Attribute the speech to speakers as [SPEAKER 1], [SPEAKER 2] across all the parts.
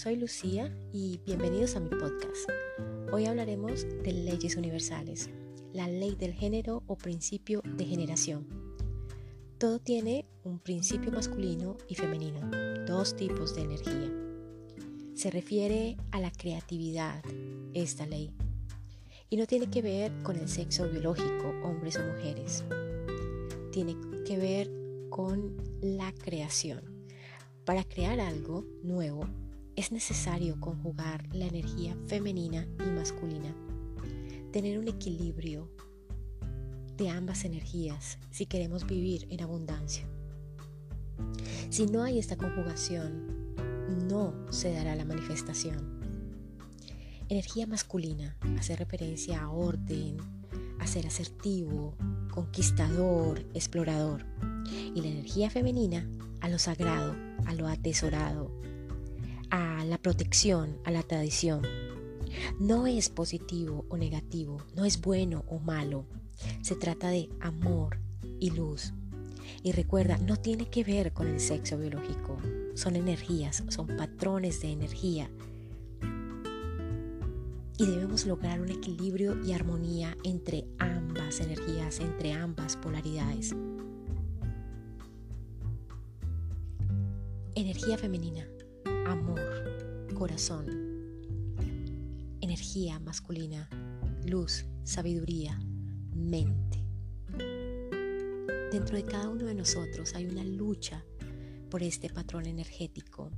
[SPEAKER 1] soy Lucía y bienvenidos a mi podcast. Hoy hablaremos de leyes universales, la ley del género o principio de generación. Todo tiene un principio masculino y femenino, dos tipos de energía. Se refiere a la creatividad, esta ley, y no tiene que ver con el sexo biológico, hombres o mujeres. Tiene que ver con la creación. Para crear algo nuevo es necesario conjugar la energía femenina y masculina, tener un equilibrio de ambas energías si queremos vivir en abundancia. Si no hay esta conjugación, no se dará la manifestación. Energía masculina hace referencia a orden, a ser asertivo, conquistador, explorador. Y la energía femenina a lo sagrado, a lo atesorado, la protección, a la tradición. No es positivo o negativo, no es bueno o malo. Se trata de amor y luz. Y recuerda, no tiene que ver con el sexo biológico. Son energías, son patrones de energía. Y debemos lograr un equilibrio y armonía entre ambas energías, entre ambas polaridades. Energía femenina amor, corazón, energía masculina, luz, sabiduría, mente. Dentro de cada uno de nosotros hay una lucha por este patrón energético.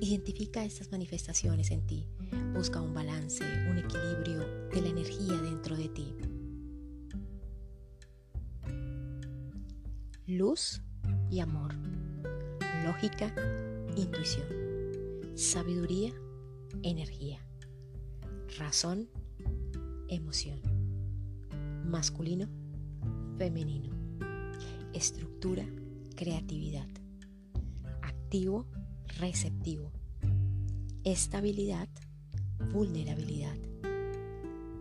[SPEAKER 1] Identifica estas manifestaciones en ti. Busca un balance, un equilibrio de la energía dentro de ti. Luz y amor. Lógica intuición, sabiduría, energía, razón, emoción, masculino, femenino, estructura, creatividad, activo, receptivo, estabilidad, vulnerabilidad,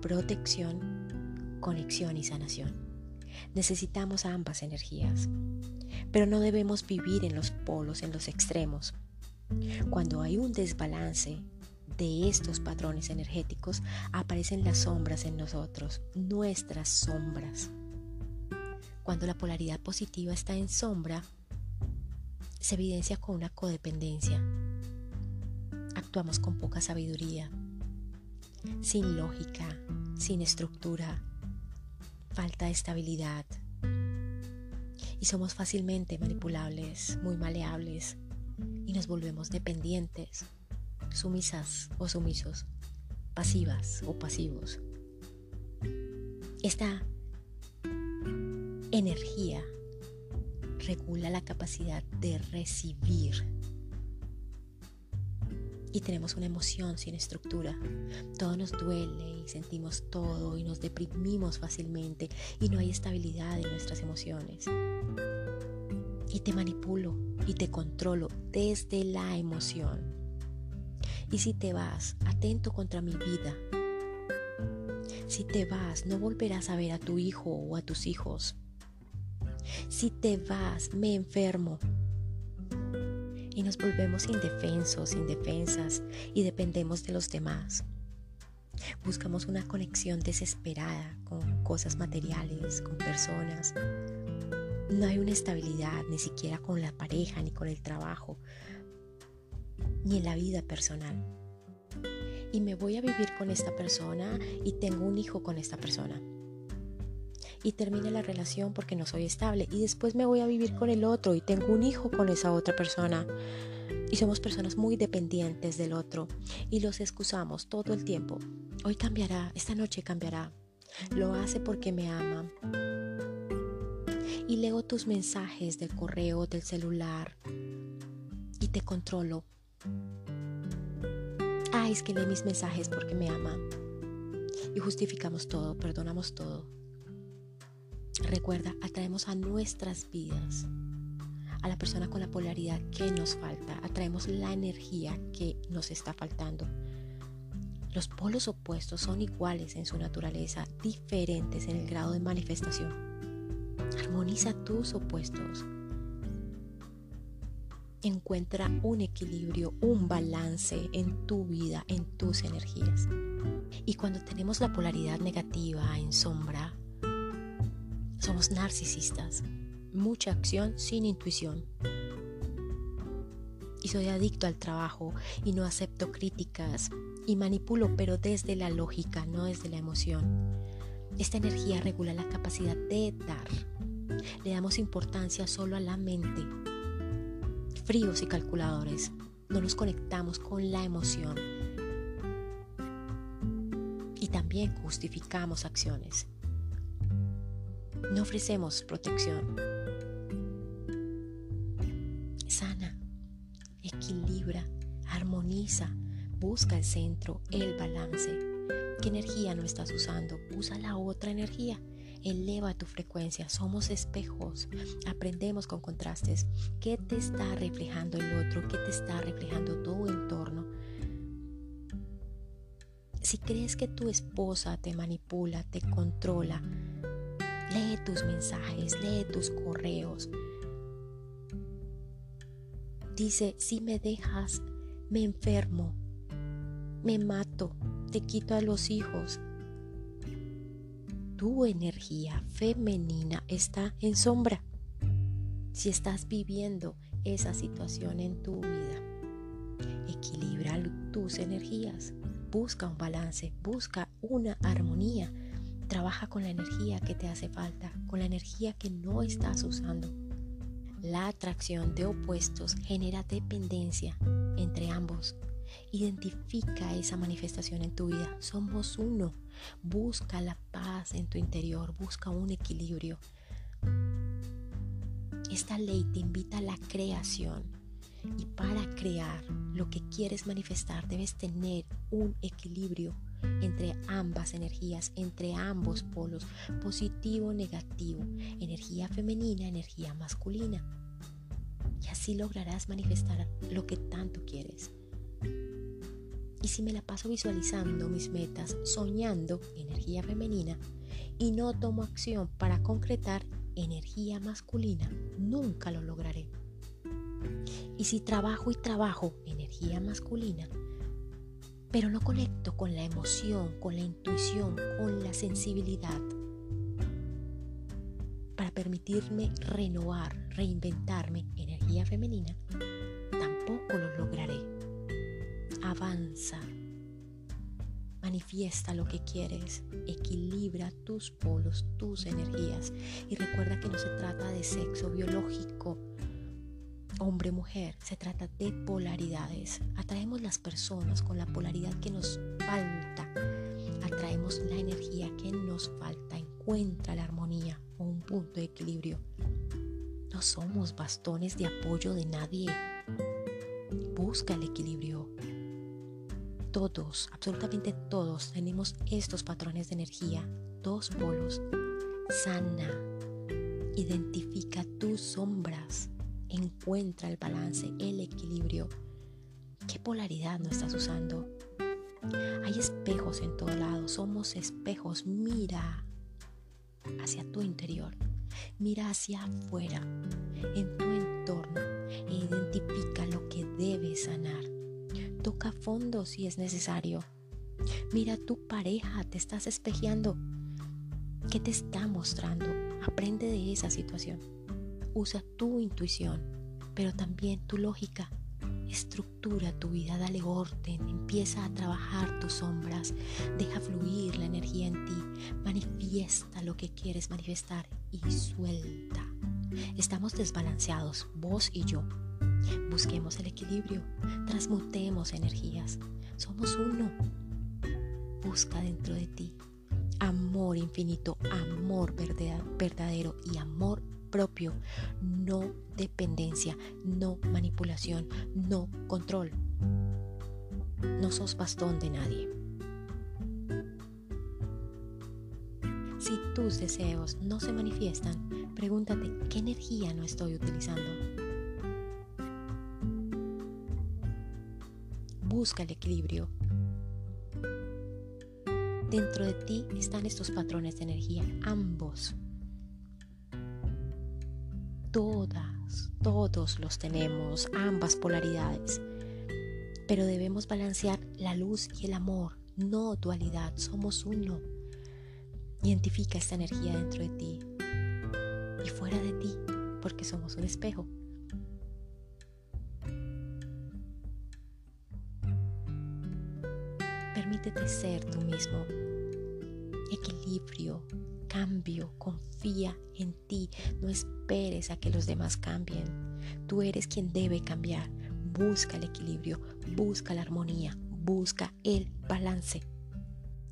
[SPEAKER 1] protección, conexión y sanación. Necesitamos ambas energías, pero no debemos vivir en los polos, en los extremos. Cuando hay un desbalance de estos patrones energéticos, aparecen las sombras en nosotros, nuestras sombras. Cuando la polaridad positiva está en sombra, se evidencia con una codependencia. Actuamos con poca sabiduría, sin lógica, sin estructura, falta de estabilidad. Y somos fácilmente manipulables, muy maleables, y nos volvemos dependientes, sumisas o sumisos, pasivas o pasivos. Esta energía regula la capacidad de recibir. Y tenemos una emoción sin estructura. Todo nos duele y sentimos todo y nos deprimimos fácilmente y no hay estabilidad en nuestras emociones y te manipulo y te controlo desde la emoción. Y si te vas, atento contra mi vida. Si te vas, no volverás a ver a tu hijo o a tus hijos. Si te vas, me enfermo. Y nos volvemos indefensos, indefensas y dependemos de los demás. Buscamos una conexión desesperada con cosas materiales, con personas, no hay una estabilidad ni siquiera con la pareja, ni con el trabajo, ni en la vida personal. Y me voy a vivir con esta persona y tengo un hijo con esta persona. Y termina la relación porque no soy estable. Y después me voy a vivir con el otro y tengo un hijo con esa otra persona. Y somos personas muy dependientes del otro. Y los excusamos todo el tiempo. Hoy cambiará, esta noche cambiará. Lo hace porque me ama y leo tus mensajes del correo, del celular y te controlo. Ay, es que lee mis mensajes porque me ama. Y justificamos todo, perdonamos todo. Recuerda, atraemos a nuestras vidas a la persona con la polaridad que nos falta, atraemos la energía que nos está faltando. Los polos opuestos son iguales en su naturaleza, diferentes en el grado de manifestación. Armoniza tus opuestos. Encuentra un equilibrio, un balance en tu vida, en tus energías. Y cuando tenemos la polaridad negativa en sombra, somos narcisistas. Mucha acción sin intuición. Y soy adicto al trabajo y no acepto críticas y manipulo, pero desde la lógica, no desde la emoción. Esta energía regula la capacidad de dar. Le damos importancia solo a la mente fríos y calculadores. No nos conectamos con la emoción. Y también justificamos acciones. No ofrecemos protección. Sana, equilibra, armoniza, busca el centro, el balance. ¿Qué energía no estás usando? Usa la otra energía eleva tu frecuencia, somos espejos, aprendemos con contrastes. ¿Qué te está reflejando el otro? ¿Qué te está reflejando tu entorno? Si crees que tu esposa te manipula, te controla, lee tus mensajes, lee tus correos. Dice, si me dejas, me enfermo, me mato, te quito a los hijos, tu energía femenina está en sombra. Si estás viviendo esa situación en tu vida, equilibra tus energías, busca un balance, busca una armonía, trabaja con la energía que te hace falta, con la energía que no estás usando. La atracción de opuestos genera dependencia entre ambos Identifica esa manifestación en tu vida. Somos uno. Busca la paz en tu interior. Busca un equilibrio. Esta ley te invita a la creación. Y para crear lo que quieres manifestar debes tener un equilibrio entre ambas energías, entre ambos polos, positivo, negativo, energía femenina, energía masculina. Y así lograrás manifestar lo que tanto quieres. Y si me la paso visualizando mis metas, soñando energía femenina y no tomo acción para concretar energía masculina, nunca lo lograré. Y si trabajo y trabajo energía masculina, pero no conecto con la emoción, con la intuición, con la sensibilidad, para permitirme renovar, reinventarme energía femenina, tampoco lo lograré avanza. Manifiesta lo que quieres, equilibra tus polos, tus energías y recuerda que no se trata de sexo biológico, hombre-mujer, se trata de polaridades. Atraemos las personas con la polaridad que nos falta, atraemos la energía que nos falta, encuentra la armonía o un punto de equilibrio. No somos bastones de apoyo de nadie. Busca el equilibrio todos, absolutamente todos, tenemos estos patrones de energía, dos polos. Sana, identifica tus sombras, encuentra el balance, el equilibrio. ¿Qué polaridad no estás usando? Hay espejos en todo lado, somos espejos. Mira hacia tu interior, mira hacia afuera, en tu entorno e identifica lo que debes sanar. Toca fondo si es necesario. Mira tu pareja, te estás espejeando. ¿Qué te está mostrando? Aprende de esa situación. Usa tu intuición, pero también tu lógica. Estructura tu vida, dale orden, empieza a trabajar tus sombras, deja fluir la energía en ti, manifiesta lo que quieres manifestar y suelta. Estamos desbalanceados, vos y yo. Busquemos el equilibrio, transmutemos energías. Somos uno. Busca dentro de ti amor infinito, amor verdadero y amor propio, no dependencia, no manipulación, no control. No sos bastón de nadie. Si tus deseos no se manifiestan, pregúntate qué energía no estoy utilizando. Busca el equilibrio. Dentro de ti están estos patrones de energía, ambos. todas, todos los tenemos, ambas polaridades. Pero debemos balancear la luz y el amor, no dualidad, somos uno. Identifica esta energía dentro de ti y fuera de ti, porque somos un espejo. Permítete ser tú mismo. Equilibrio, cambio, confía en ti. No esperes a que los demás cambien. Tú eres quien debe cambiar. Busca el equilibrio, busca la armonía, busca el balance.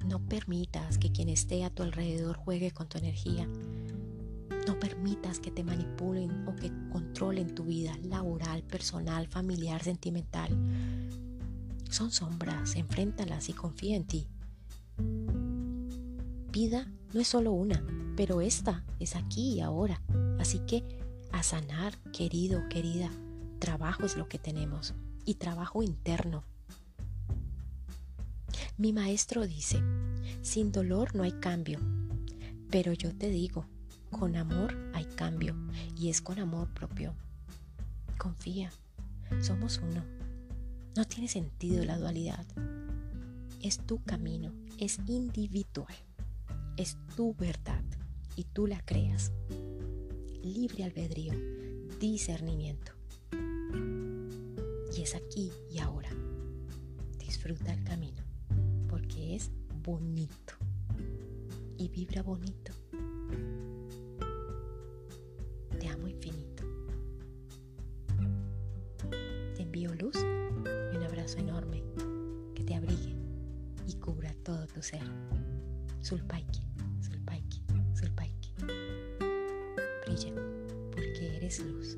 [SPEAKER 1] No permitas que quien esté a tu alrededor juegue con tu energía. No permitas que te manipulen o que controlen tu vida laboral, personal, familiar, sentimental. Son sombras, enfréntalas y confía en ti. Vida no es solo una, pero esta es aquí y ahora. Así que a sanar, querido, querida, trabajo es lo que tenemos y trabajo interno. Mi maestro dice, sin dolor no hay cambio, pero yo te digo, con amor hay cambio y es con amor propio. Confía, somos uno. No tiene sentido la dualidad. Es tu camino, es individual, es tu verdad y tú la creas. Libre albedrío, discernimiento. Y es aquí y ahora. Disfruta el camino porque es bonito y vibra bonito. Enorme que te abrigue y cubra todo tu ser. Sulpaiki, Sulpaiki, Sulpaiki. Brilla porque eres luz.